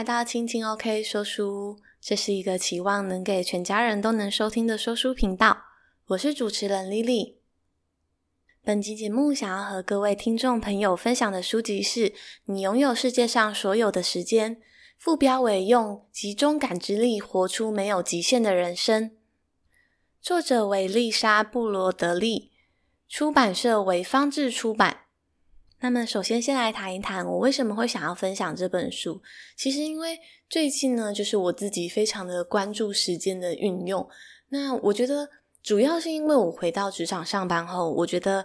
来到青青 OK 说书，这是一个期望能给全家人都能收听的说书频道。我是主持人 Lily。本集节目想要和各位听众朋友分享的书籍是《你拥有世界上所有的时间》，副标为“用集中感知力活出没有极限的人生”。作者为丽莎·布罗德利，出版社为方志出版。那么，首先先来谈一谈我为什么会想要分享这本书。其实，因为最近呢，就是我自己非常的关注时间的运用。那我觉得，主要是因为我回到职场上班后，我觉得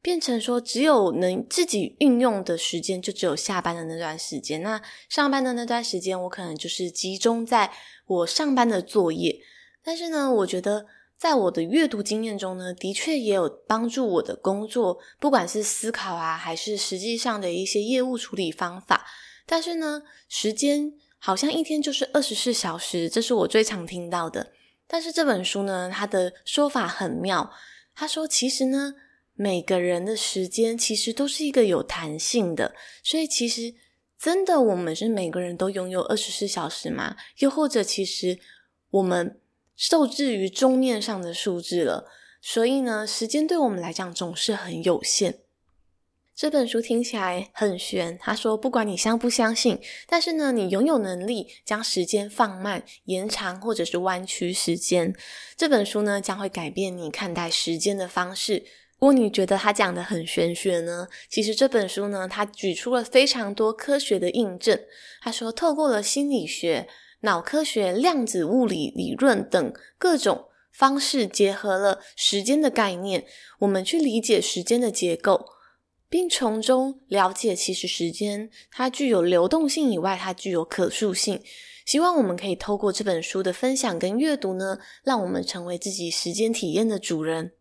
变成说，只有能自己运用的时间，就只有下班的那段时间。那上班的那段时间，我可能就是集中在我上班的作业。但是呢，我觉得。在我的阅读经验中呢，的确也有帮助我的工作，不管是思考啊，还是实际上的一些业务处理方法。但是呢，时间好像一天就是二十四小时，这是我最常听到的。但是这本书呢，它的说法很妙。他说，其实呢，每个人的时间其实都是一个有弹性的，所以其实真的我们是每个人都拥有二十四小时吗？又或者，其实我们受制于钟面上的数字了，所以呢，时间对我们来讲总是很有限。这本书听起来很玄，他说，不管你相不相信，但是呢，你拥有能力将时间放慢、延长或者是弯曲时间。这本书呢，将会改变你看待时间的方式。如果你觉得他讲的很玄学呢，其实这本书呢，他举出了非常多科学的印证。他说，透过了心理学。脑科学、量子物理理论等各种方式，结合了时间的概念，我们去理解时间的结构，并从中了解，其实时间它具有流动性以外，它具有可塑性。希望我们可以透过这本书的分享跟阅读呢，让我们成为自己时间体验的主人。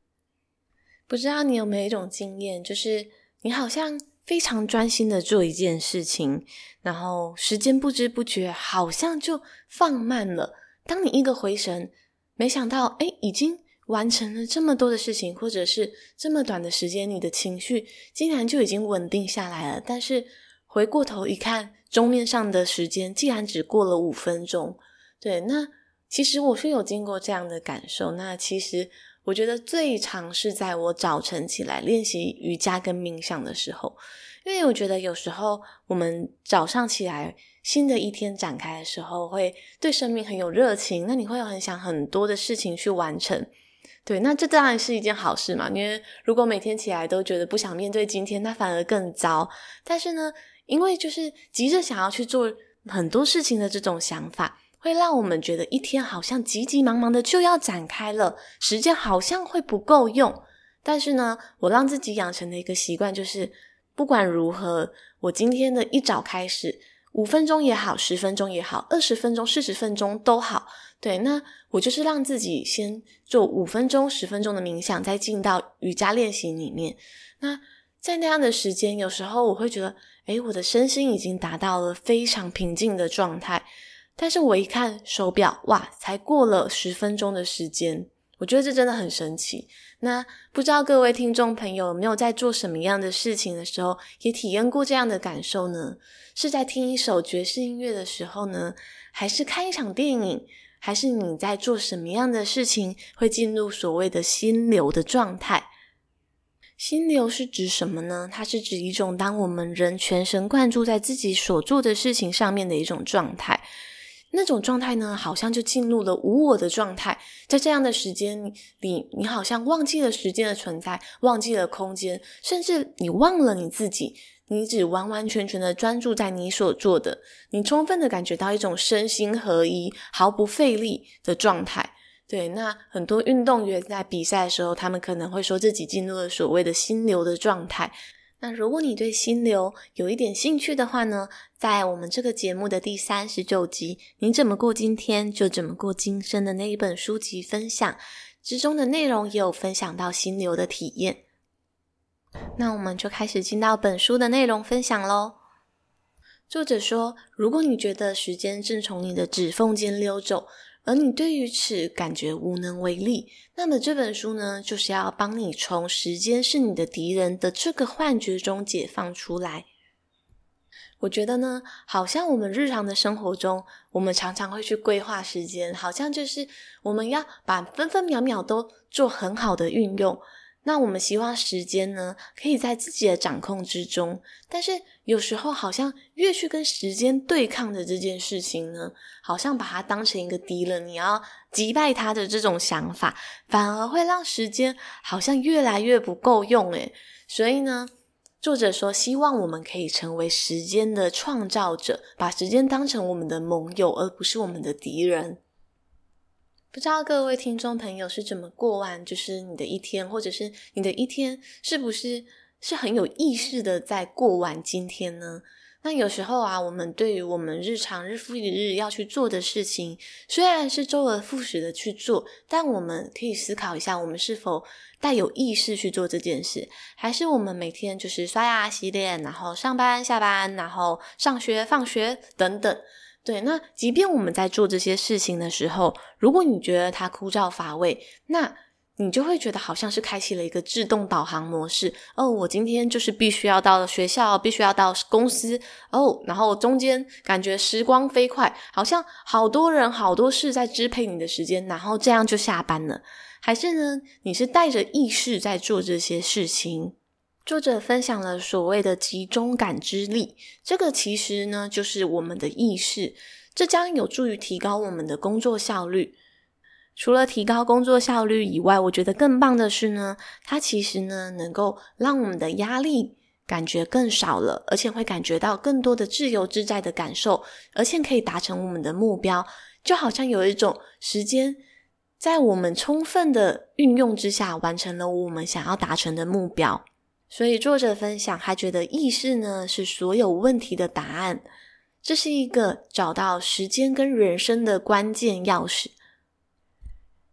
不知道你有没有一种经验，就是你好像。非常专心的做一件事情，然后时间不知不觉好像就放慢了。当你一个回神，没想到，诶，已经完成了这么多的事情，或者是这么短的时间，你的情绪竟然就已经稳定下来了。但是回过头一看，钟面上的时间竟然只过了五分钟。对，那其实我是有经过这样的感受。那其实。我觉得最常是在我早晨起来练习瑜伽跟冥想的时候，因为我觉得有时候我们早上起来，新的一天展开的时候，会对生命很有热情，那你会有很想很多的事情去完成，对，那这当然是一件好事嘛。因为如果每天起来都觉得不想面对今天，那反而更糟。但是呢，因为就是急着想要去做很多事情的这种想法。会让我们觉得一天好像急急忙忙的就要展开了，时间好像会不够用。但是呢，我让自己养成的一个习惯就是，不管如何，我今天的一早开始，五分钟也好，十分钟也好，二十分钟、四十分钟都好。对，那我就是让自己先做五分钟、十分钟的冥想，再进到瑜伽练习里面。那在那样的时间，有时候我会觉得，诶，我的身心已经达到了非常平静的状态。但是我一看手表，哇，才过了十分钟的时间，我觉得这真的很神奇。那不知道各位听众朋友有没有在做什么样的事情的时候，也体验过这样的感受呢？是在听一首爵士音乐的时候呢？还是看一场电影？还是你在做什么样的事情会进入所谓的心流的状态？心流是指什么呢？它是指一种当我们人全神贯注在自己所做的事情上面的一种状态。那种状态呢，好像就进入了无我的状态。在这样的时间里，你好像忘记了时间的存在，忘记了空间，甚至你忘了你自己。你只完完全全的专注在你所做的，你充分的感觉到一种身心合一、毫不费力的状态。对，那很多运动员在比赛的时候，他们可能会说自己进入了所谓的心流的状态。那如果你对心流有一点兴趣的话呢，在我们这个节目的第三十九集《你怎么过今天，就怎么过今生》的那一本书籍分享之中的内容，也有分享到心流的体验。那我们就开始进到本书的内容分享喽。作者说，如果你觉得时间正从你的指缝间溜走，而你对于此感觉无能为力，那么这本书呢，就是要帮你从时间是你的敌人的这个幻觉中解放出来。我觉得呢，好像我们日常的生活中，我们常常会去规划时间，好像就是我们要把分分秒秒都做很好的运用。那我们希望时间呢，可以在自己的掌控之中，但是有时候好像越去跟时间对抗的这件事情呢，好像把它当成一个敌人，你要击败他的这种想法，反而会让时间好像越来越不够用诶。所以呢，作者说，希望我们可以成为时间的创造者，把时间当成我们的盟友，而不是我们的敌人。不知道各位听众朋友是怎么过完，就是你的一天，或者是你的一天是不是是很有意识的在过完今天呢？那有时候啊，我们对于我们日常日复一日要去做的事情，虽然是周而复始的去做，但我们可以思考一下，我们是否带有意识去做这件事，还是我们每天就是刷牙洗脸，然后上班下班，然后上学放学等等。对，那即便我们在做这些事情的时候，如果你觉得它枯燥乏味，那你就会觉得好像是开启了一个自动导航模式哦。我今天就是必须要到学校，必须要到公司哦。然后中间感觉时光飞快，好像好多人好多事在支配你的时间，然后这样就下班了。还是呢，你是带着意识在做这些事情？作者分享了所谓的集中感知力，这个其实呢就是我们的意识，这将有助于提高我们的工作效率。除了提高工作效率以外，我觉得更棒的是呢，它其实呢能够让我们的压力感觉更少了，而且会感觉到更多的自由自在的感受，而且可以达成我们的目标，就好像有一种时间在我们充分的运用之下，完成了我们想要达成的目标。所以作者分享，他觉得意识呢是所有问题的答案，这是一个找到时间跟人生的关键钥匙。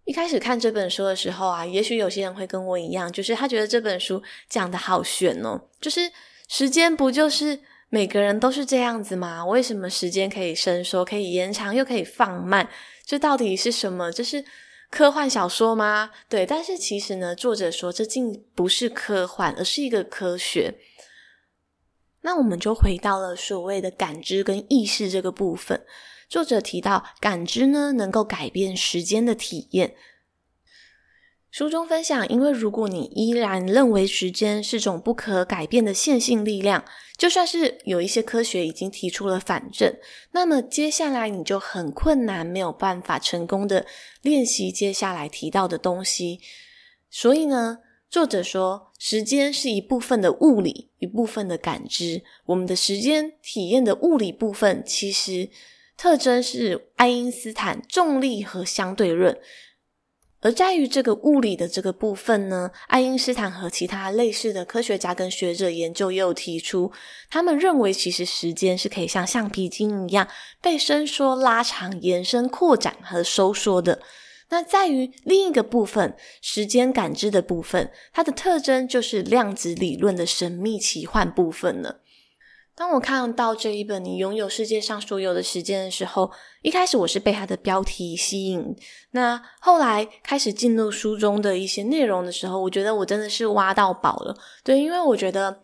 一开始看这本书的时候啊，也许有些人会跟我一样，就是他觉得这本书讲得好玄哦，就是时间不就是每个人都是这样子吗？为什么时间可以伸缩、可以延长又可以放慢？这到底是什么？这是科幻小说吗？对，但是其实呢，作者说这竟不是科幻，而是一个科学。那我们就回到了所谓的感知跟意识这个部分。作者提到，感知呢能够改变时间的体验。书中分享，因为如果你依然认为时间是种不可改变的线性力量，就算是有一些科学已经提出了反证，那么接下来你就很困难，没有办法成功的练习接下来提到的东西。所以呢，作者说，时间是一部分的物理，一部分的感知。我们的时间体验的物理部分，其实。特征是爱因斯坦重力和相对论，而在于这个物理的这个部分呢，爱因斯坦和其他类似的科学家跟学者研究也有提出，他们认为其实时间是可以像橡皮筋一样被伸缩、拉长、延伸、扩展和收缩的。那在于另一个部分，时间感知的部分，它的特征就是量子理论的神秘奇幻部分了。当我看到这一本《你拥有世界上所有的时间》的时候，一开始我是被它的标题吸引。那后来开始进入书中的一些内容的时候，我觉得我真的是挖到宝了。对，因为我觉得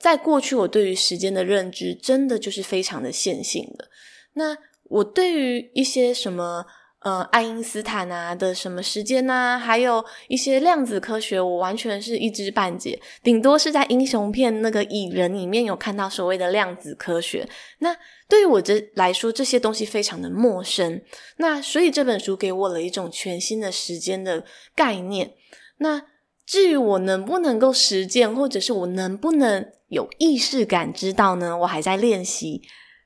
在过去我对于时间的认知真的就是非常的线性的。那我对于一些什么，呃，爱因斯坦啊的什么时间啊，还有一些量子科学，我完全是一知半解。顶多是在英雄片那个蚁人里面有看到所谓的量子科学。那对于我这来说，这些东西非常的陌生。那所以这本书给我了一种全新的时间的概念。那至于我能不能够实践，或者是我能不能有意识感知到呢？我还在练习。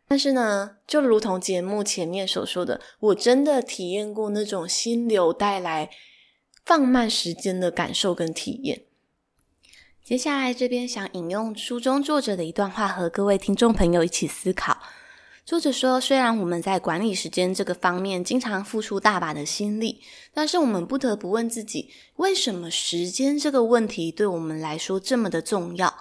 但是呢，就如同节目前面所说的，我真的体验过那种心流带来放慢时间的感受跟体验。接下来这边想引用书中作者的一段话，和各位听众朋友一起思考。作者说：“虽然我们在管理时间这个方面经常付出大把的心力，但是我们不得不问自己，为什么时间这个问题对我们来说这么的重要？”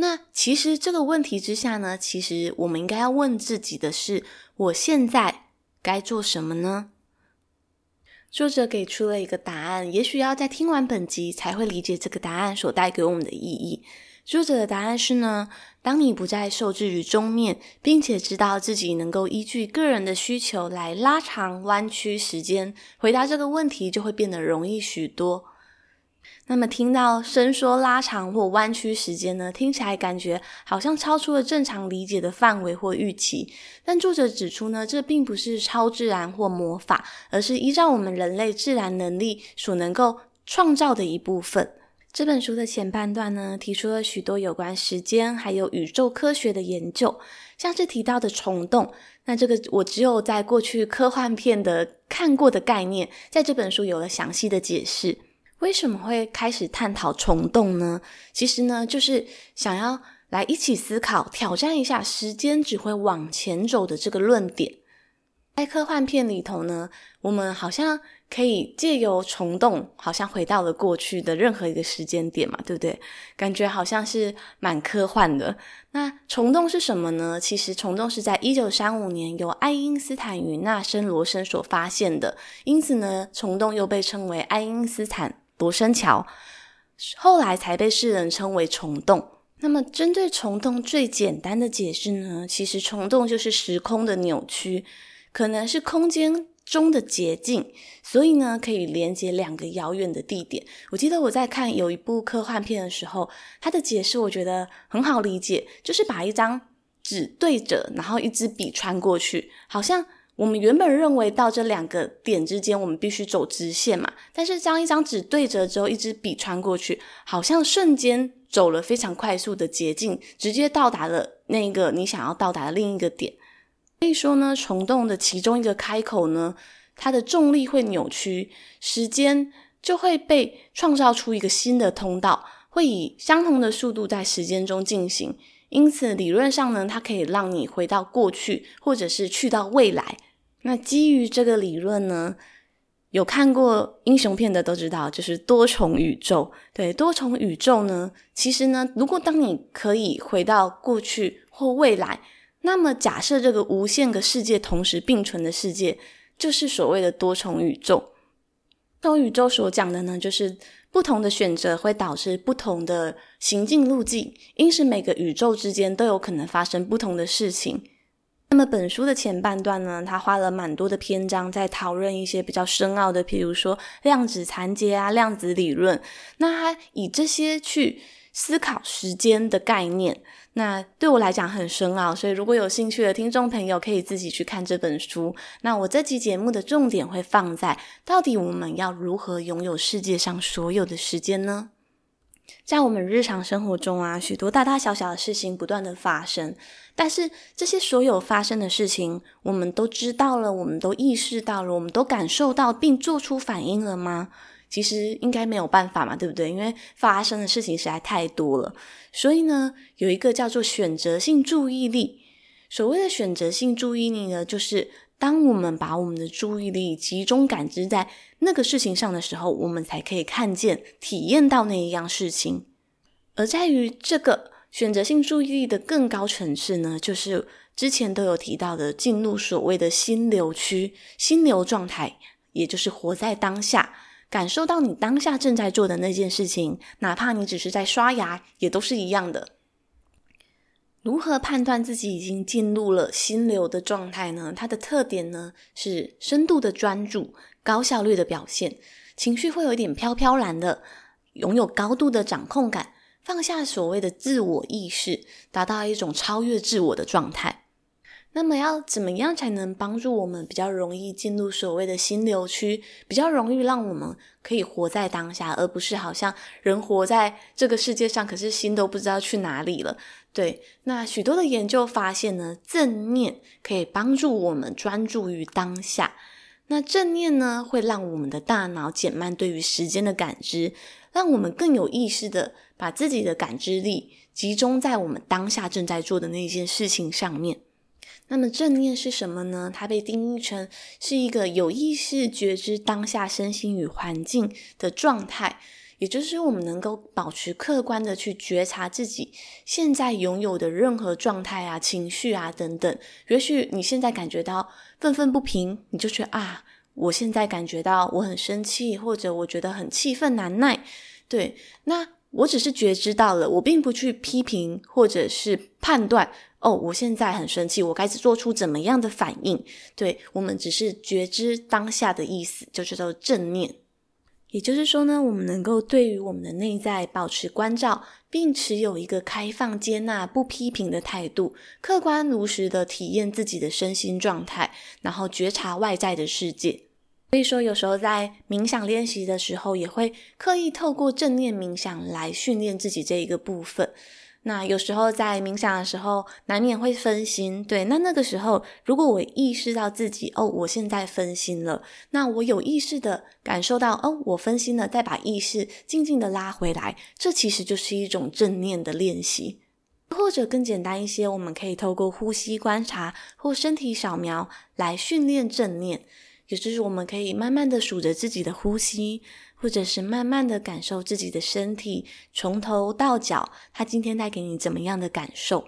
那其实这个问题之下呢，其实我们应该要问自己的是：我现在该做什么呢？作者给出了一个答案，也许要在听完本集才会理解这个答案所带给我们的意义。作者的答案是呢，当你不再受制于终面，并且知道自己能够依据个人的需求来拉长弯曲时间，回答这个问题就会变得容易许多。那么听到伸缩、拉长或弯曲时间呢，听起来感觉好像超出了正常理解的范围或预期。但作者指出呢，这并不是超自然或魔法，而是依照我们人类自然能力所能够创造的一部分。这本书的前半段呢，提出了许多有关时间还有宇宙科学的研究，像是提到的虫洞。那这个我只有在过去科幻片的看过的概念，在这本书有了详细的解释。为什么会开始探讨虫洞呢？其实呢，就是想要来一起思考、挑战一下时间只会往前走的这个论点。在科幻片里头呢，我们好像可以借由虫洞，好像回到了过去的任何一个时间点嘛，对不对？感觉好像是蛮科幻的。那虫洞是什么呢？其实虫洞是在一九三五年由爱因斯坦与纳森罗森所发现的，因此呢，虫洞又被称为爱因斯坦。罗生桥，后来才被世人称为虫洞。那么，针对虫洞最简单的解释呢，其实虫洞就是时空的扭曲，可能是空间中的捷径，所以呢，可以连接两个遥远的地点。我记得我在看有一部科幻片的时候，它的解释我觉得很好理解，就是把一张纸对折，然后一支笔穿过去，好像。我们原本认为到这两个点之间，我们必须走直线嘛。但是将一张纸对折之后，一支笔穿过去，好像瞬间走了非常快速的捷径，直接到达了那个你想要到达的另一个点。所以说呢，虫洞的其中一个开口呢，它的重力会扭曲，时间就会被创造出一个新的通道，会以相同的速度在时间中进行。因此，理论上呢，它可以让你回到过去，或者是去到未来。那基于这个理论呢，有看过英雄片的都知道，就是多重宇宙。对，多重宇宙呢，其实呢，如果当你可以回到过去或未来，那么假设这个无限个世界同时并存的世界，就是所谓的多重宇宙。多宇宙所讲的呢，就是不同的选择会导致不同的行进路径，因此每个宇宙之间都有可能发生不同的事情。那么本书的前半段呢，他花了蛮多的篇章在讨论一些比较深奥的，譬如说量子残结啊、量子理论。那他以这些去思考时间的概念，那对我来讲很深奥，所以如果有兴趣的听众朋友可以自己去看这本书。那我这期节目的重点会放在，到底我们要如何拥有世界上所有的时间呢？在我们日常生活中啊，许多大大小小的事情不断的发生，但是这些所有发生的事情，我们都知道了，我们都意识到了，我们都感受到并做出反应了吗？其实应该没有办法嘛，对不对？因为发生的事情实在太多了。所以呢，有一个叫做选择性注意力。所谓的选择性注意力呢，就是。当我们把我们的注意力集中感知在那个事情上的时候，我们才可以看见、体验到那一样事情。而在于这个选择性注意力的更高层次呢，就是之前都有提到的，进入所谓的心流区、心流状态，也就是活在当下，感受到你当下正在做的那件事情，哪怕你只是在刷牙，也都是一样的。如何判断自己已经进入了心流的状态呢？它的特点呢，是深度的专注、高效率的表现，情绪会有一点飘飘然的，拥有高度的掌控感，放下所谓的自我意识，达到一种超越自我的状态。那么要怎么样才能帮助我们比较容易进入所谓的心流区，比较容易让我们可以活在当下，而不是好像人活在这个世界上，可是心都不知道去哪里了。对，那许多的研究发现呢，正念可以帮助我们专注于当下。那正念呢，会让我们的大脑减慢对于时间的感知，让我们更有意识地把自己的感知力集中在我们当下正在做的那件事情上面。那么正念是什么呢？它被定义成是一个有意识觉知当下身心与环境的状态，也就是我们能够保持客观的去觉察自己现在拥有的任何状态啊、情绪啊等等。也许你现在感觉到愤愤不平，你就觉得啊，我现在感觉到我很生气，或者我觉得很气愤难耐。对，那我只是觉知到了，我并不去批评或者是判断。哦，我现在很生气，我该做出怎么样的反应？对，我们只是觉知当下的意思，就叫做正念。也就是说呢，我们能够对于我们的内在保持关照，并持有一个开放、接纳、不批评的态度，客观如实的体验自己的身心状态，然后觉察外在的世界。所以说，有时候在冥想练习的时候，也会刻意透过正念冥想来训练自己这一个部分。那有时候在冥想的时候，难免会分心。对，那那个时候，如果我意识到自己哦，我现在分心了，那我有意识的感受到哦，我分心了，再把意识静静的拉回来，这其实就是一种正念的练习。或者更简单一些，我们可以透过呼吸观察或身体扫描来训练正念，也就是我们可以慢慢的数着自己的呼吸。或者是慢慢的感受自己的身体，从头到脚，他今天带给你怎么样的感受？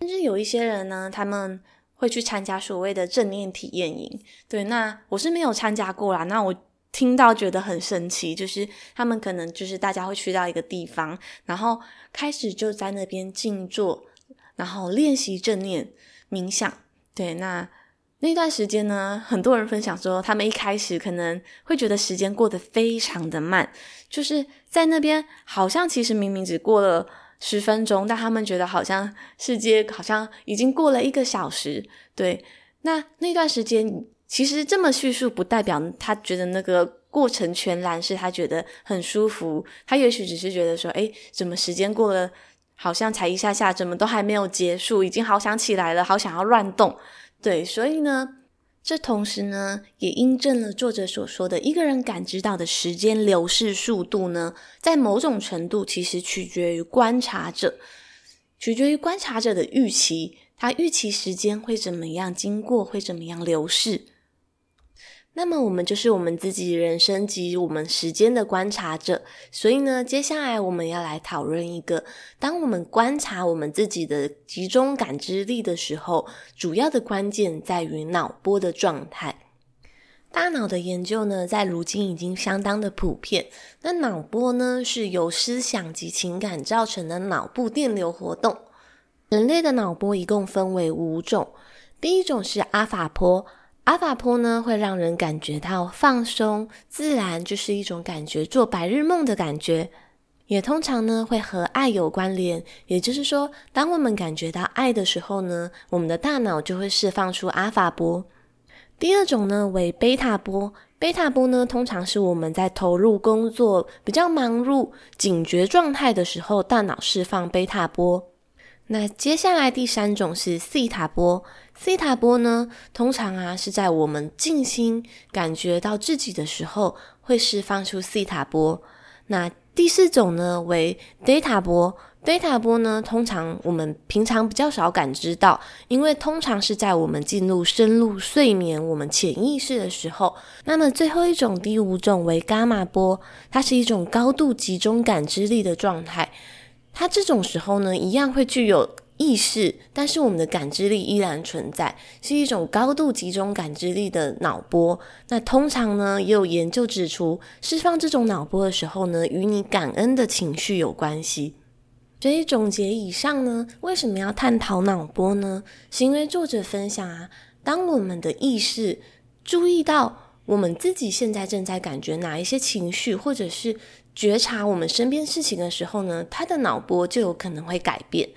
甚至有一些人呢，他们会去参加所谓的正念体验营。对，那我是没有参加过啦。那我听到觉得很神奇，就是他们可能就是大家会去到一个地方，然后开始就在那边静坐，然后练习正念冥想。对，那。那段时间呢，很多人分享说，他们一开始可能会觉得时间过得非常的慢，就是在那边好像其实明明只过了十分钟，但他们觉得好像世界好像已经过了一个小时。对，那那段时间其实这么叙述，不代表他觉得那个过程全然是他觉得很舒服，他也许只是觉得说，诶，怎么时间过了，好像才一下下，怎么都还没有结束，已经好想起来了，好想要乱动。对，所以呢，这同时呢，也印证了作者所说的，一个人感知到的时间流逝速度呢，在某种程度其实取决于观察者，取决于观察者的预期，他预期时间会怎么样经过，会怎么样流逝。那么我们就是我们自己人生及我们时间的观察者，所以呢，接下来我们要来讨论一个，当我们观察我们自己的集中感知力的时候，主要的关键在于脑波的状态。大脑的研究呢，在如今已经相当的普遍。那脑波呢，是由思想及情感造成的脑部电流活动。人类的脑波一共分为五种，第一种是阿法波。阿法波呢，会让人感觉到放松、自然，就是一种感觉，做白日梦的感觉。也通常呢，会和爱有关联。也就是说，当我们感觉到爱的时候呢，我们的大脑就会释放出阿法波。第二种呢，为贝塔波。贝塔波呢，通常是我们在投入工作、比较忙碌、警觉状态的时候，大脑释放贝塔波。那接下来第三种是西塔波，西塔波呢，通常啊是在我们静心感觉到自己的时候，会释放出西塔波。那第四种呢为贝塔波，贝塔波呢，通常我们平常比较少感知到，因为通常是在我们进入深入睡眠、我们潜意识的时候。那么最后一种第五种为伽马波，它是一种高度集中感知力的状态。它这种时候呢，一样会具有意识，但是我们的感知力依然存在，是一种高度集中感知力的脑波。那通常呢，也有研究指出，释放这种脑波的时候呢，与你感恩的情绪有关系。所以总结以上呢，为什么要探讨脑波呢？是因为作者分享啊，当我们的意识注意到我们自己现在正在感觉哪一些情绪，或者是觉察我们身边事情的时候呢，他的脑波就有可能会改变。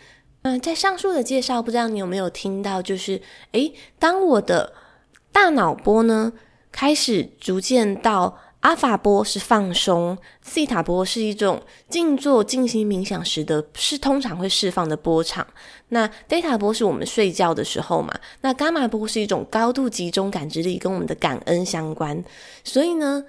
嗯、在上述的介绍，不知道你有没有听到？就是，诶，当我的大脑波呢开始逐渐到阿法波是放松，西塔波是一种静坐静心冥想时的，是通常会释放的波长。那贝塔波是我们睡觉的时候嘛？那伽马波是一种高度集中感知力，跟我们的感恩相关。所以呢，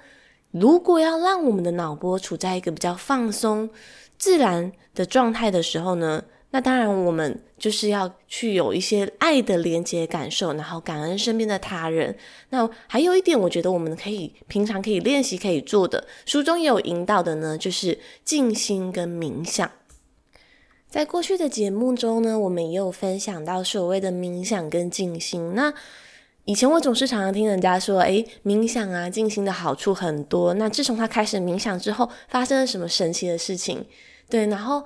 如果要让我们的脑波处在一个比较放松、自然的状态的时候呢，那当然我们就是要去有一些爱的连接感受，然后感恩身边的他人。那还有一点，我觉得我们可以平常可以练习可以做的，书中也有引导的呢，就是静心跟冥想。在过去的节目中呢，我们也有分享到所谓的冥想跟静心。那以前我总是常常听人家说，诶，冥想啊、静心的好处很多。那自从他开始冥想之后，发生了什么神奇的事情？对，然后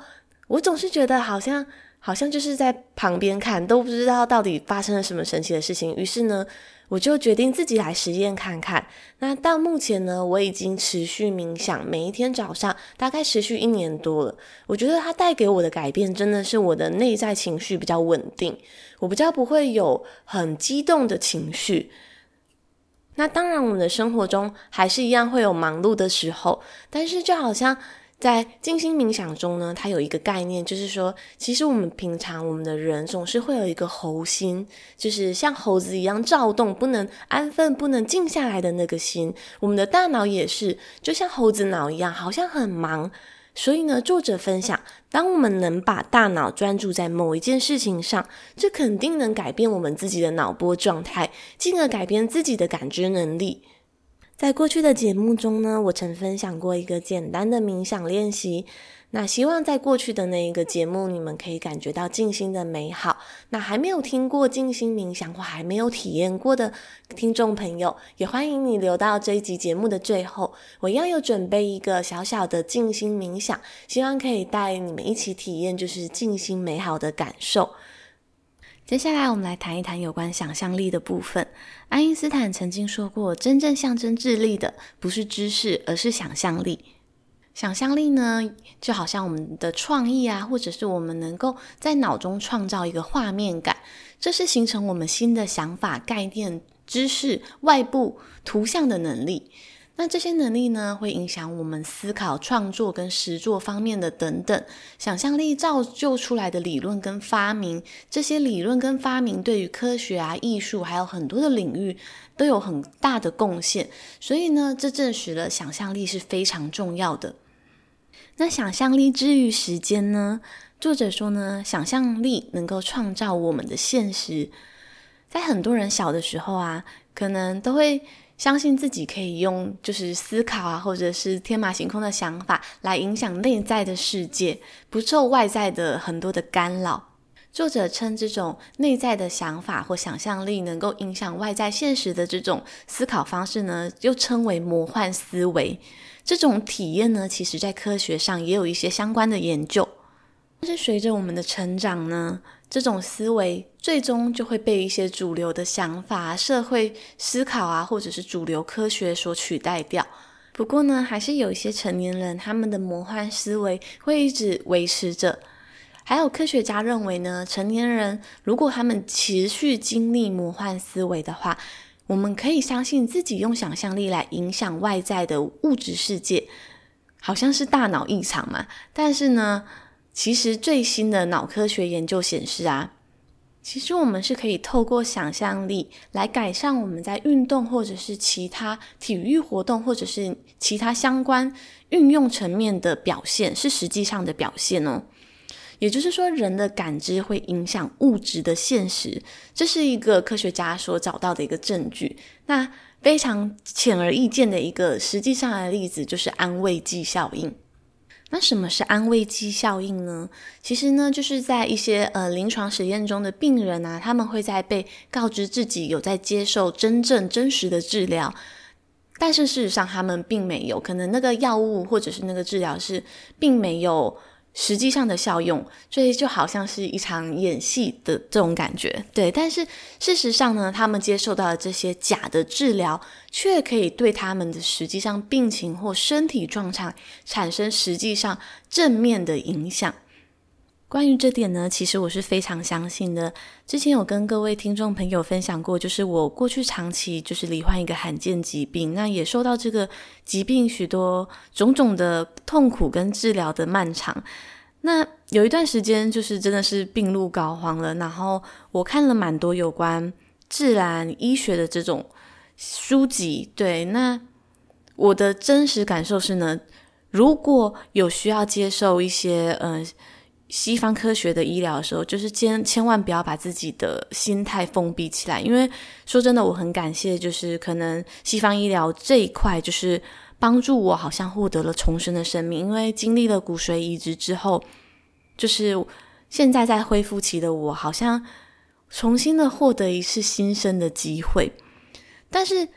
我总是觉得好像好像就是在旁边看，都不知道到底发生了什么神奇的事情。于是呢，我就决定自己来实验看看。那到目前呢，我已经持续冥想，每一天早上大概持续一年多了。我觉得它带给我的改变，真的是我的内在情绪比较稳定，我比较不会有很激动的情绪。那当然，我们的生活中还是一样会有忙碌的时候，但是就好像。在静心冥想中呢，它有一个概念，就是说，其实我们平常我们的人总是会有一个猴心，就是像猴子一样躁动，不能安分，不能静下来的那个心。我们的大脑也是，就像猴子脑一样，好像很忙。所以呢，作者分享，当我们能把大脑专注在某一件事情上，这肯定能改变我们自己的脑波状态，进而改变自己的感知能力。在过去的节目中呢，我曾分享过一个简单的冥想练习。那希望在过去的那一个节目，你们可以感觉到静心的美好。那还没有听过静心冥想或还没有体验过的听众朋友，也欢迎你留到这一集节目的最后。我一样有准备一个小小的静心冥想，希望可以带你们一起体验，就是静心美好的感受。接下来，我们来谈一谈有关想象力的部分。爱因斯坦曾经说过，真正象征智力的不是知识，而是想象力。想象力呢，就好像我们的创意啊，或者是我们能够在脑中创造一个画面感，这是形成我们新的想法、概念、知识、外部图像的能力。那这些能力呢，会影响我们思考、创作跟实作方面的等等。想象力造就出来的理论跟发明，这些理论跟发明对于科学啊、艺术还有很多的领域都有很大的贡献。所以呢，这证实了想象力是非常重要的。那想象力之于时间呢？作者说呢，想象力能够创造我们的现实。在很多人小的时候啊，可能都会。相信自己可以用就是思考啊，或者是天马行空的想法来影响内在的世界，不受外在的很多的干扰。作者称这种内在的想法或想象力能够影响外在现实的这种思考方式呢，又称为魔幻思维。这种体验呢，其实在科学上也有一些相关的研究。但是随着我们的成长呢，这种思维最终就会被一些主流的想法、社会思考啊，或者是主流科学所取代掉。不过呢，还是有一些成年人，他们的魔幻思维会一直维持着。还有科学家认为呢，成年人如果他们持续经历魔幻思维的话，我们可以相信自己用想象力来影响外在的物质世界，好像是大脑异常嘛。但是呢，其实最新的脑科学研究显示啊，其实我们是可以透过想象力来改善我们在运动或者是其他体育活动或者是其他相关运用层面的表现，是实际上的表现哦。也就是说，人的感知会影响物质的现实，这是一个科学家所找到的一个证据。那非常显而易见的一个实际上的例子就是安慰剂效应。那什么是安慰剂效应呢？其实呢，就是在一些呃临床实验中的病人啊，他们会在被告知自己有在接受真正真实的治疗，但是事实上他们并没有，可能那个药物或者是那个治疗是并没有。实际上的效用，所以就好像是一场演戏的这种感觉，对。但是事实上呢，他们接受到的这些假的治疗，却可以对他们的实际上病情或身体状态产生实际上正面的影响。关于这点呢，其实我是非常相信的。之前有跟各位听众朋友分享过，就是我过去长期就是罹患一个罕见疾病，那也受到这个疾病许多种种的痛苦跟治疗的漫长。那有一段时间就是真的是病入膏肓了，然后我看了蛮多有关自然医学的这种书籍。对，那我的真实感受是呢，如果有需要接受一些呃。西方科学的医疗的时候，就是千千万不要把自己的心态封闭起来，因为说真的，我很感谢，就是可能西方医疗这一块，就是帮助我，好像获得了重生的生命。因为经历了骨髓移植之后，就是现在在恢复期的我，好像重新的获得一次新生的机会。但是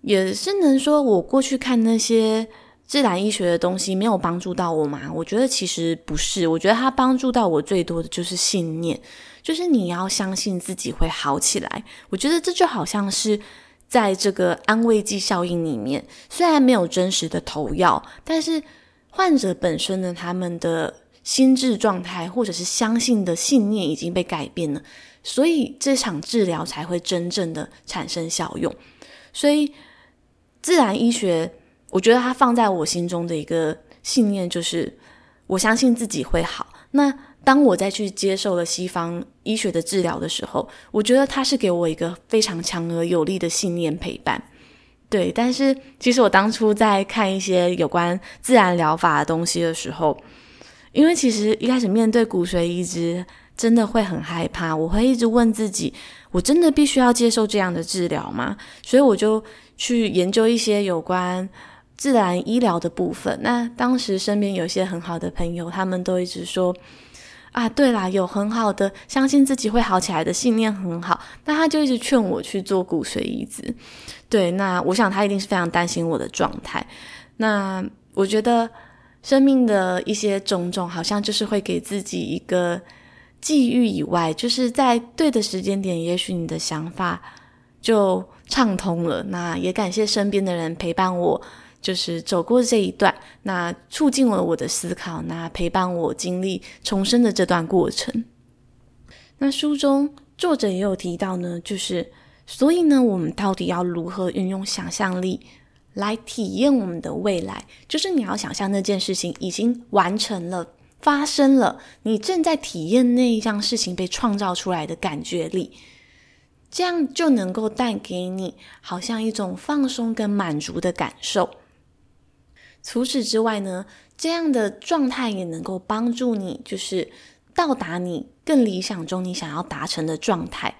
也是能说，我过去看那些自然医学的东西没有帮助到我吗？我觉得其实不是，我觉得它帮助到我最多的就是信念，就是你要相信自己会好起来。我觉得这就好像是在这个安慰剂效应里面，虽然没有真实的投药，但是患者本身呢，他们的心智状态或者是相信的信念已经被改变了，所以这场治疗才会真正的产生效用。所以自然医学。我觉得他放在我心中的一个信念就是，我相信自己会好。那当我再去接受了西方医学的治疗的时候，我觉得他是给我一个非常强而有力的信念陪伴。对，但是其实我当初在看一些有关自然疗法的东西的时候，因为其实一开始面对骨髓移植，真的会很害怕，我会一直问自己：我真的必须要接受这样的治疗吗？所以我就去研究一些有关。自然医疗的部分，那当时身边有些很好的朋友，他们都一直说啊，对啦，有很好的相信自己会好起来的信念很好，那他就一直劝我去做骨髓移植。对，那我想他一定是非常担心我的状态。那我觉得生命的一些种种，好像就是会给自己一个际遇以外，就是在对的时间点，也许你的想法就畅通了。那也感谢身边的人陪伴我。就是走过这一段，那促进了我的思考，那陪伴我经历重生的这段过程。那书中作者也有提到呢，就是所以呢，我们到底要如何运用想象力来体验我们的未来？就是你要想象那件事情已经完成了、发生了，你正在体验那一项事情被创造出来的感觉力，这样就能够带给你好像一种放松跟满足的感受。除此之外呢，这样的状态也能够帮助你，就是到达你更理想中你想要达成的状态。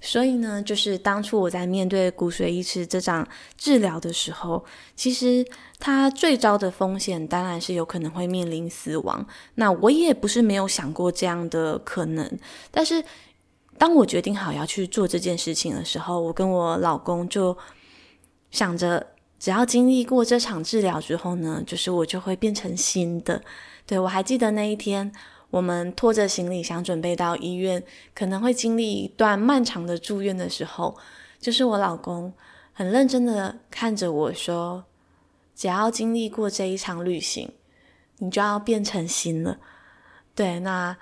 所以呢，就是当初我在面对骨髓移植这场治疗的时候，其实它最糟的风险当然是有可能会面临死亡。那我也不是没有想过这样的可能，但是当我决定好要去做这件事情的时候，我跟我老公就想着。只要经历过这场治疗之后呢，就是我就会变成新的。对，我还记得那一天，我们拖着行李箱准备到医院，可能会经历一段漫长的住院的时候，就是我老公很认真的看着我说：“只要经历过这一场旅行，你就要变成新了。”对，那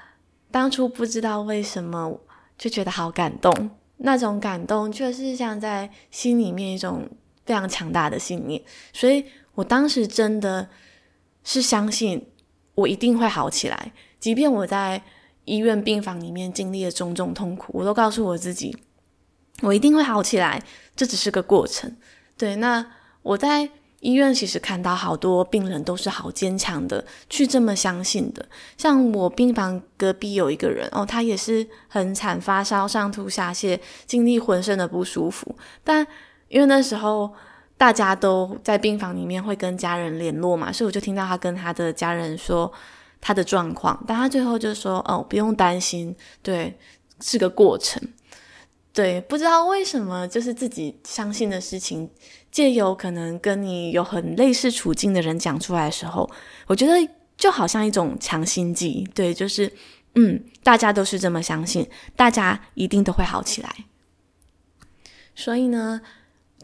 当初不知道为什么就觉得好感动，那种感动就是像在心里面一种。非常强大的信念，所以我当时真的是相信我一定会好起来，即便我在医院病房里面经历了种种痛苦，我都告诉我自己，我一定会好起来，这只是个过程。对，那我在医院其实看到好多病人都是好坚强的，去这么相信的。像我病房隔壁有一个人哦，他也是很惨，发烧、上吐下泻，经历浑身的不舒服，但。因为那时候大家都在病房里面会跟家人联络嘛，所以我就听到他跟他的家人说他的状况，但他最后就说：“哦，不用担心，对，是个过程。”对，不知道为什么，就是自己相信的事情，借由可能跟你有很类似处境的人讲出来的时候，我觉得就好像一种强心剂。对，就是嗯，大家都是这么相信，大家一定都会好起来。所以呢。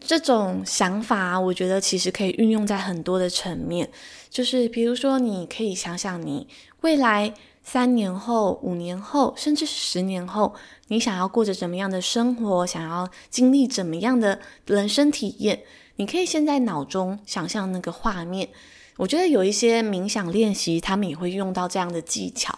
这种想法，我觉得其实可以运用在很多的层面，就是比如说，你可以想想你未来三年后、五年后，甚至是十年后，你想要过着怎么样的生活，想要经历怎么样的人生体验，你可以先在脑中想象那个画面。我觉得有一些冥想练习，他们也会用到这样的技巧。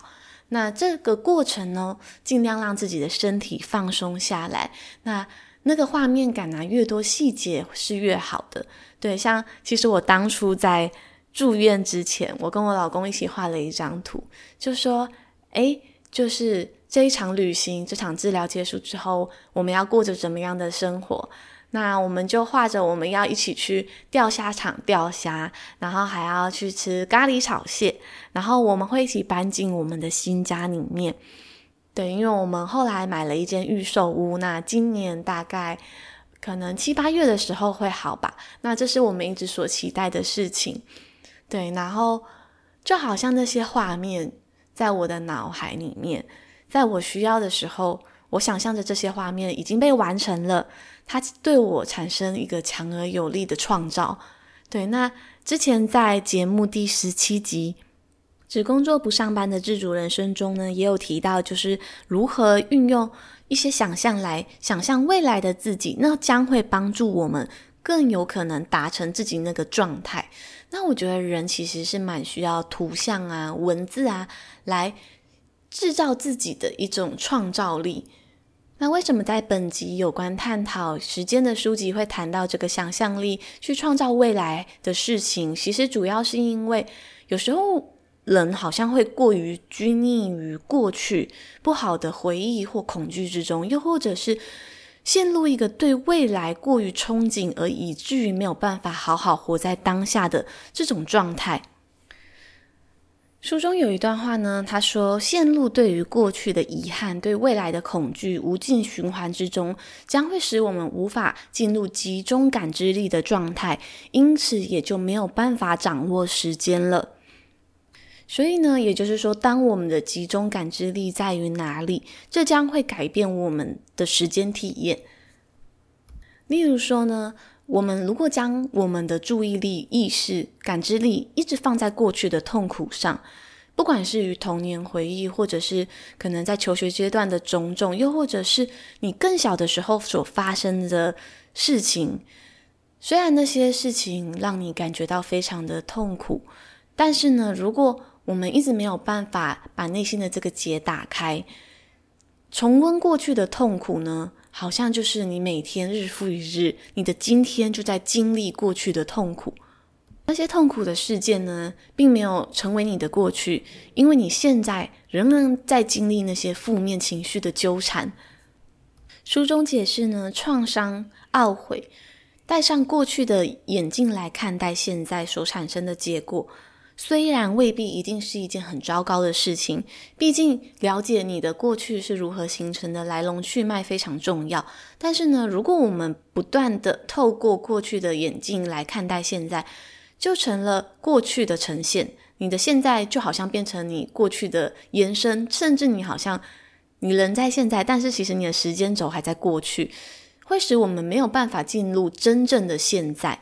那这个过程呢，尽量让自己的身体放松下来。那那个画面感啊，越多细节是越好的。对，像其实我当初在住院之前，我跟我老公一起画了一张图，就说，诶，就是这一场旅行，这场治疗结束之后，我们要过着怎么样的生活？那我们就画着我们要一起去钓虾场钓虾，然后还要去吃咖喱炒蟹，然后我们会一起搬进我们的新家里面。对，因为我们后来买了一间预售屋，那今年大概可能七八月的时候会好吧。那这是我们一直所期待的事情，对。然后就好像那些画面在我的脑海里面，在我需要的时候，我想象着这些画面已经被完成了，它对我产生一个强而有力的创造。对，那之前在节目第十七集。只工作不上班的自主人生中呢，也有提到，就是如何运用一些想象来想象未来的自己，那将会帮助我们更有可能达成自己那个状态。那我觉得人其实是蛮需要图像啊、文字啊，来制造自己的一种创造力。那为什么在本集有关探讨时间的书籍会谈到这个想象力去创造未来的事情？其实主要是因为有时候。人好像会过于拘泥于过去不好的回忆或恐惧之中，又或者是陷入一个对未来过于憧憬，而以至于没有办法好好活在当下的这种状态。书中有一段话呢，他说：“陷入对于过去的遗憾、对未来的恐惧无尽循环之中，将会使我们无法进入集中感知力的状态，因此也就没有办法掌握时间了。”所以呢，也就是说，当我们的集中感知力在于哪里，这将会改变我们的时间体验。例如说呢，我们如果将我们的注意力、意识、感知力一直放在过去的痛苦上，不管是与童年回忆，或者是可能在求学阶段的种种，又或者是你更小的时候所发生的事情，虽然那些事情让你感觉到非常的痛苦，但是呢，如果我们一直没有办法把内心的这个结打开，重温过去的痛苦呢，好像就是你每天日复一日，你的今天就在经历过去的痛苦。那些痛苦的事件呢，并没有成为你的过去，因为你现在仍然在经历那些负面情绪的纠缠。书中解释呢，创伤、懊悔，戴上过去的眼镜来看待现在所产生的结果。虽然未必一定是一件很糟糕的事情，毕竟了解你的过去是如何形成的来龙去脉非常重要。但是呢，如果我们不断地透过过去的眼镜来看待现在，就成了过去的呈现。你的现在就好像变成你过去的延伸，甚至你好像你人在现在，但是其实你的时间轴还在过去，会使我们没有办法进入真正的现在。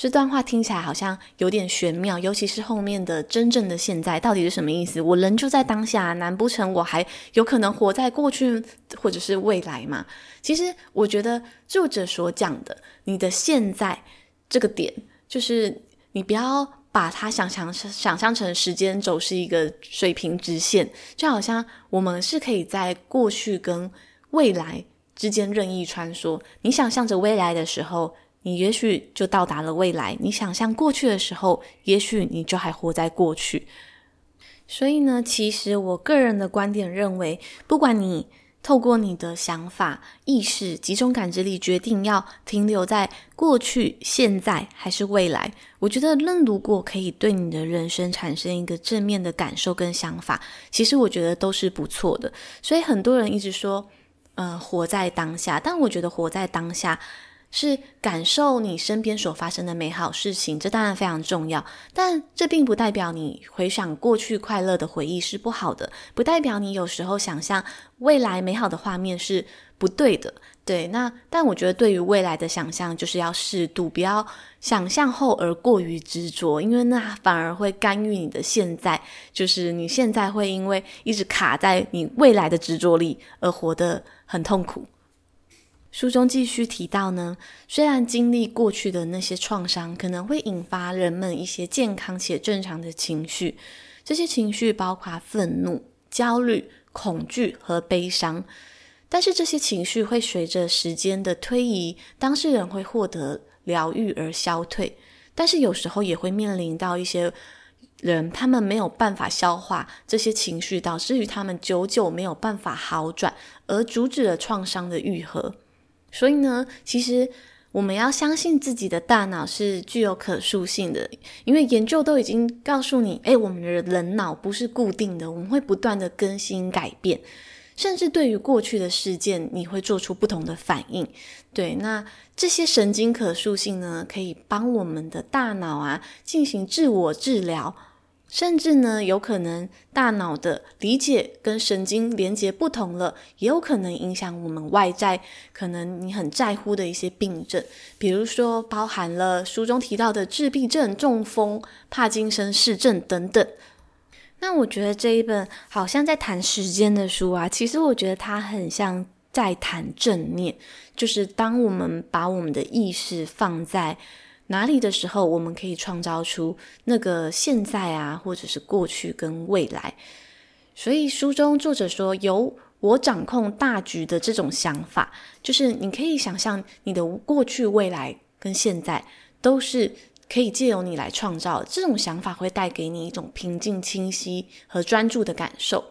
这段话听起来好像有点玄妙，尤其是后面的“真正的现在”到底是什么意思？我人就在当下，难不成我还有可能活在过去或者是未来吗？其实，我觉得作者所讲的“你的现在”这个点，就是你不要把它想象想象成时间轴是一个水平直线，就好像我们是可以在过去跟未来之间任意穿梭。你想象着未来的时候，你也许就到达了未来，你想象过去的时候，也许你就还活在过去。所以呢，其实我个人的观点认为，不管你透过你的想法、意识、集中感知力决定要停留在过去、现在还是未来，我觉得，任如果可以对你的人生产生一个正面的感受跟想法，其实我觉得都是不错的。所以很多人一直说，呃，活在当下，但我觉得活在当下。是感受你身边所发生的美好事情，这当然非常重要。但这并不代表你回想过去快乐的回忆是不好的，不代表你有时候想象未来美好的画面是不对的。对，那但我觉得对于未来的想象就是要适度，不要想象后而过于执着，因为那反而会干预你的现在。就是你现在会因为一直卡在你未来的执着里而活得很痛苦。书中继续提到呢，虽然经历过去的那些创伤可能会引发人们一些健康且正常的情绪，这些情绪包括愤怒、焦虑、恐惧和悲伤，但是这些情绪会随着时间的推移，当事人会获得疗愈而消退，但是有时候也会面临到一些人，他们没有办法消化这些情绪，导致于他们久久没有办法好转，而阻止了创伤的愈合。所以呢，其实我们要相信自己的大脑是具有可塑性的，因为研究都已经告诉你，诶，我们的人脑不是固定的，我们会不断的更新改变。甚至对于过去的事件，你会做出不同的反应。对，那这些神经可塑性呢，可以帮我们的大脑啊进行自我治疗。甚至呢，有可能大脑的理解跟神经连接不同了，也有可能影响我们外在，可能你很在乎的一些病症，比如说包含了书中提到的自闭症、中风、帕金森氏症等等。那我觉得这一本好像在谈时间的书啊，其实我觉得它很像在谈正念，就是当我们把我们的意识放在哪里的时候，我们可以创造出那个现在啊，或者是过去跟未来。所以书中作者说，由我掌控大局的这种想法，就是你可以想象你的过去、未来跟现在都是可以借由你来创造。这种想法会带给你一种平静、清晰和专注的感受。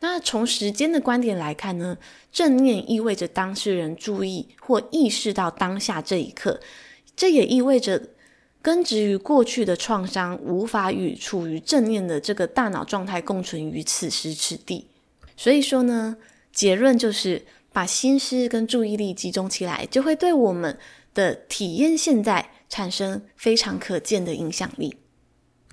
那从时间的观点来看呢，正念意味着当事人注意或意识到当下这一刻。这也意味着，根植于过去的创伤无法与处于正念的这个大脑状态共存于此时此地。所以说呢，结论就是把心思跟注意力集中起来，就会对我们的体验现在产生非常可见的影响力。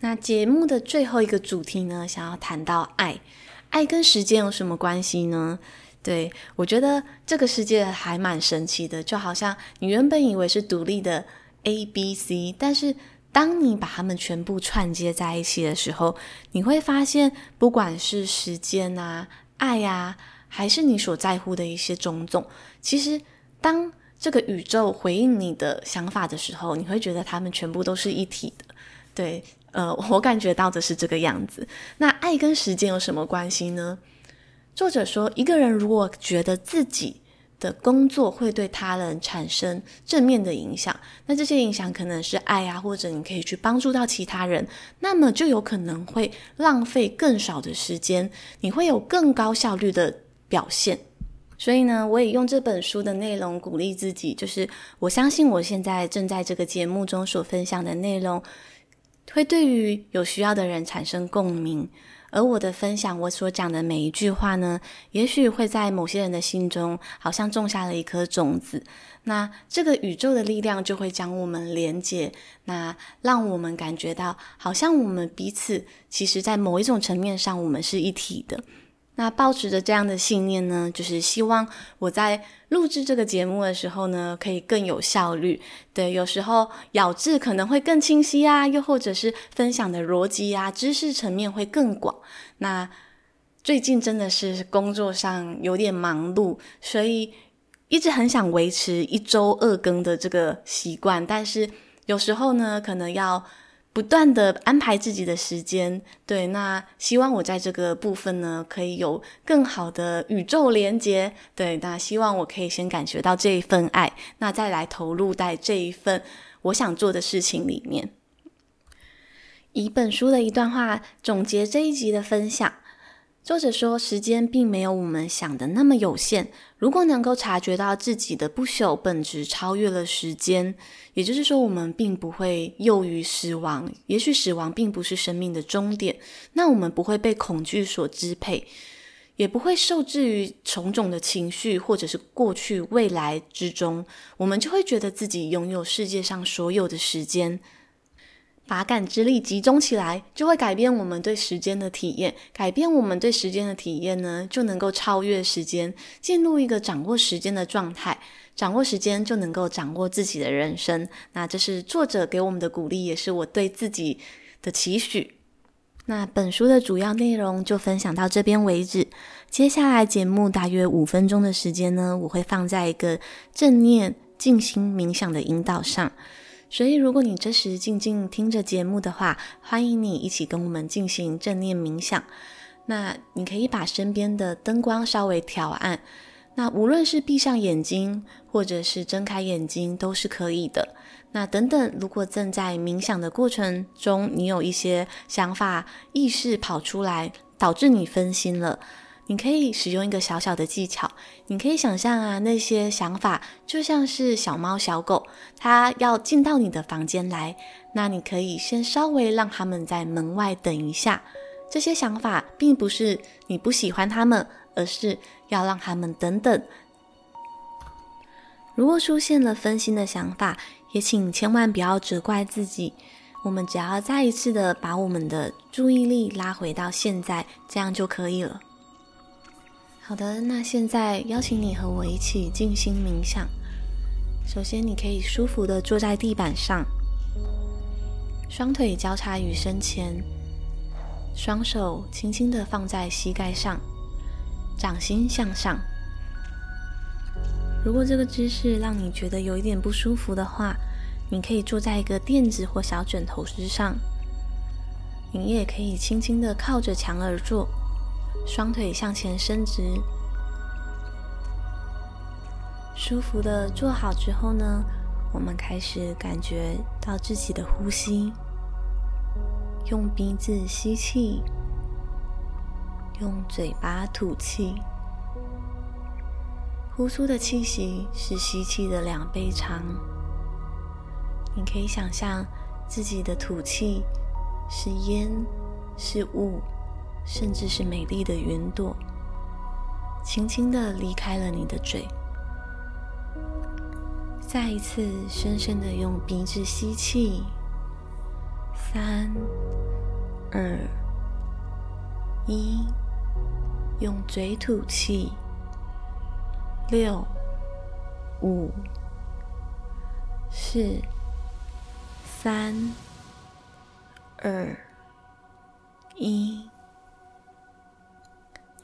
那节目的最后一个主题呢，想要谈到爱，爱跟时间有什么关系呢？对，我觉得这个世界还蛮神奇的，就好像你原本以为是独立的 A、B、C，但是当你把它们全部串接在一起的时候，你会发现，不管是时间啊、爱啊，还是你所在乎的一些种种，其实当这个宇宙回应你的想法的时候，你会觉得它们全部都是一体的。对，呃，我感觉到的是这个样子。那爱跟时间有什么关系呢？作者说，一个人如果觉得自己的工作会对他人产生正面的影响，那这些影响可能是爱啊，或者你可以去帮助到其他人，那么就有可能会浪费更少的时间，你会有更高效率的表现。所以呢，我也用这本书的内容鼓励自己，就是我相信我现在正在这个节目中所分享的内容，会对于有需要的人产生共鸣。而我的分享，我所讲的每一句话呢，也许会在某些人的心中，好像种下了一颗种子。那这个宇宙的力量就会将我们连接，那让我们感觉到，好像我们彼此，其实在某一种层面上，我们是一体的。那抱持着这样的信念呢，就是希望我在录制这个节目的时候呢，可以更有效率。对，有时候咬字可能会更清晰啊，又或者是分享的逻辑啊、知识层面会更广。那最近真的是工作上有点忙碌，所以一直很想维持一周二更的这个习惯，但是有时候呢，可能要。不断的安排自己的时间，对，那希望我在这个部分呢，可以有更好的宇宙连接，对，那希望我可以先感觉到这一份爱，那再来投入在这一份我想做的事情里面。以本书的一段话总结这一集的分享。作者说，时间并没有我们想的那么有限。如果能够察觉到自己的不朽本质超越了时间，也就是说，我们并不会囿于死亡。也许死亡并不是生命的终点，那我们不会被恐惧所支配，也不会受制于种种的情绪或者是过去未来之中，我们就会觉得自己拥有世界上所有的时间。把感知力集中起来，就会改变我们对时间的体验。改变我们对时间的体验呢，就能够超越时间，进入一个掌握时间的状态。掌握时间，就能够掌握自己的人生。那这是作者给我们的鼓励，也是我对自己的期许。那本书的主要内容就分享到这边为止。接下来节目大约五分钟的时间呢，我会放在一个正念静心冥想的引导上。所以，如果你这时静静听着节目的话，欢迎你一起跟我们进行正念冥想。那你可以把身边的灯光稍微调暗。那无论是闭上眼睛，或者是睁开眼睛，都是可以的。那等等，如果正在冥想的过程中，你有一些想法、意识跑出来，导致你分心了。你可以使用一个小小的技巧，你可以想象啊，那些想法就像是小猫小狗，它要进到你的房间来，那你可以先稍微让他们在门外等一下。这些想法并不是你不喜欢他们，而是要让他们等等。如果出现了分心的想法，也请千万不要责怪自己。我们只要再一次的把我们的注意力拉回到现在，这样就可以了。好的，那现在邀请你和我一起静心冥想。首先，你可以舒服的坐在地板上，双腿交叉于身前，双手轻轻的放在膝盖上，掌心向上。如果这个姿势让你觉得有一点不舒服的话，你可以坐在一个垫子或小枕头之上。你也可以轻轻的靠着墙而坐，双腿向前伸直。舒服的坐好之后呢，我们开始感觉到自己的呼吸，用鼻子吸气，用嘴巴吐气。呼出的气息是吸气的两倍长。你可以想象自己的吐气是烟，是雾，甚至是美丽的云朵，轻轻的离开了你的嘴。再一次深深的用鼻子吸气，三、二、一，用嘴吐气。六、五、四、三、二、一，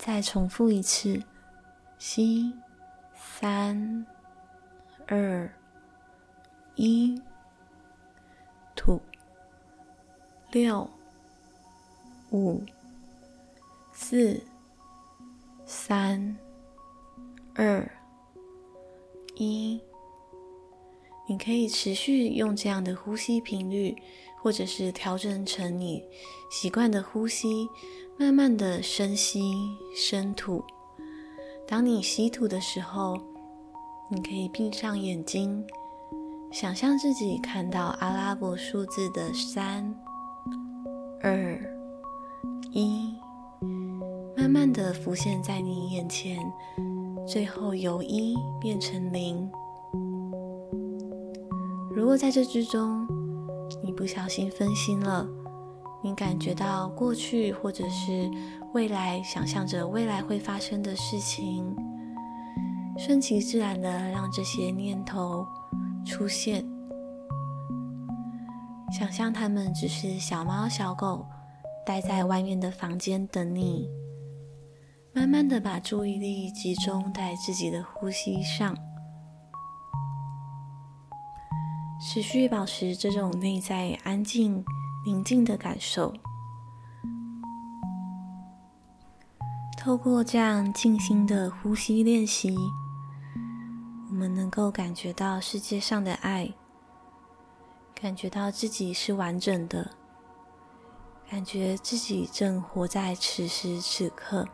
再重复一次，吸，三、二、一，吐，六、五、四、三。二一，你可以持续用这样的呼吸频率，或者是调整成你习惯的呼吸，慢慢的深吸深吐。当你吸吐的时候，你可以闭上眼睛，想象自己看到阿拉伯数字的三、二、一，慢慢的浮现在你眼前。最后由一变成零。如果在这之中，你不小心分心了，你感觉到过去或者是未来，想象着未来会发生的事情，顺其自然的让这些念头出现，想象他们只是小猫小狗，待在外面的房间等你。慢慢的把注意力集中在自己的呼吸上，持续保持这种内在安静、宁静的感受。透过这样静心的呼吸练习，我们能够感觉到世界上的爱，感觉到自己是完整的，感觉自己正活在此时此刻。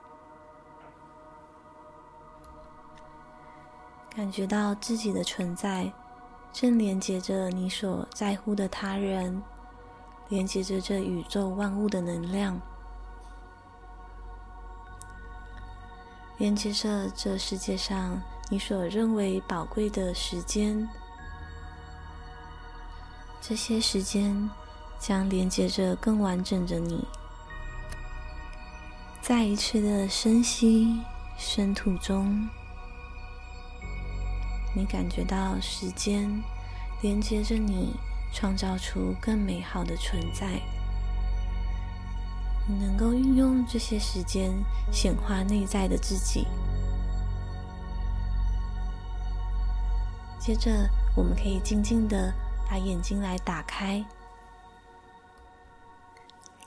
感觉到自己的存在，正连接着你所在乎的他人，连接着这宇宙万物的能量，连接着这世界上你所认为宝贵的时间。这些时间将连接着更完整的你。再一次的深吸深吐中。你感觉到时间连接着你，创造出更美好的存在。你能够运用这些时间显化内在的自己。接着，我们可以静静的把眼睛来打开，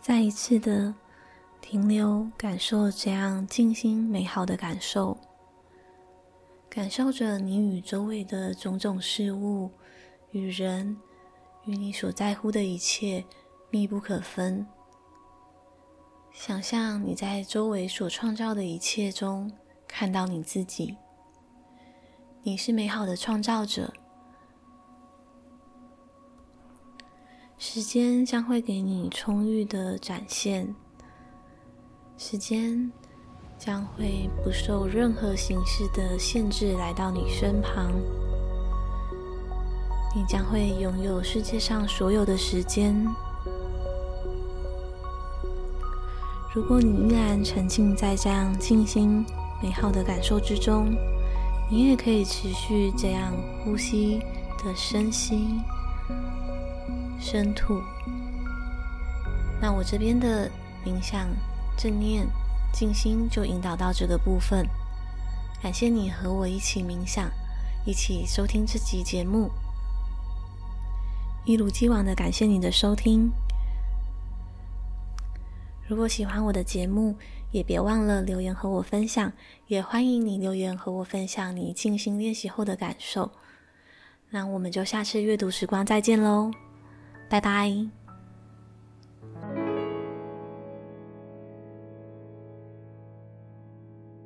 再一次的停留，感受这样静心美好的感受。感受着你与周围的种种事物、与人、与你所在乎的一切密不可分。想象你在周围所创造的一切中看到你自己，你是美好的创造者。时间将会给你充裕的展现，时间将会不受任何形式的限制来到你身旁。你将会拥有世界上所有的时间。如果你依然沉浸在这样静心美好的感受之中，你也可以持续这样呼吸的深吸、深吐。那我这边的冥想、正念、静心就引导到这个部分。感谢你和我一起冥想，一起收听这集节目。一如既往的感谢你的收听。如果喜欢我的节目，也别忘了留言和我分享。也欢迎你留言和我分享你静心练习后的感受。那我们就下次阅读时光再见喽，拜拜。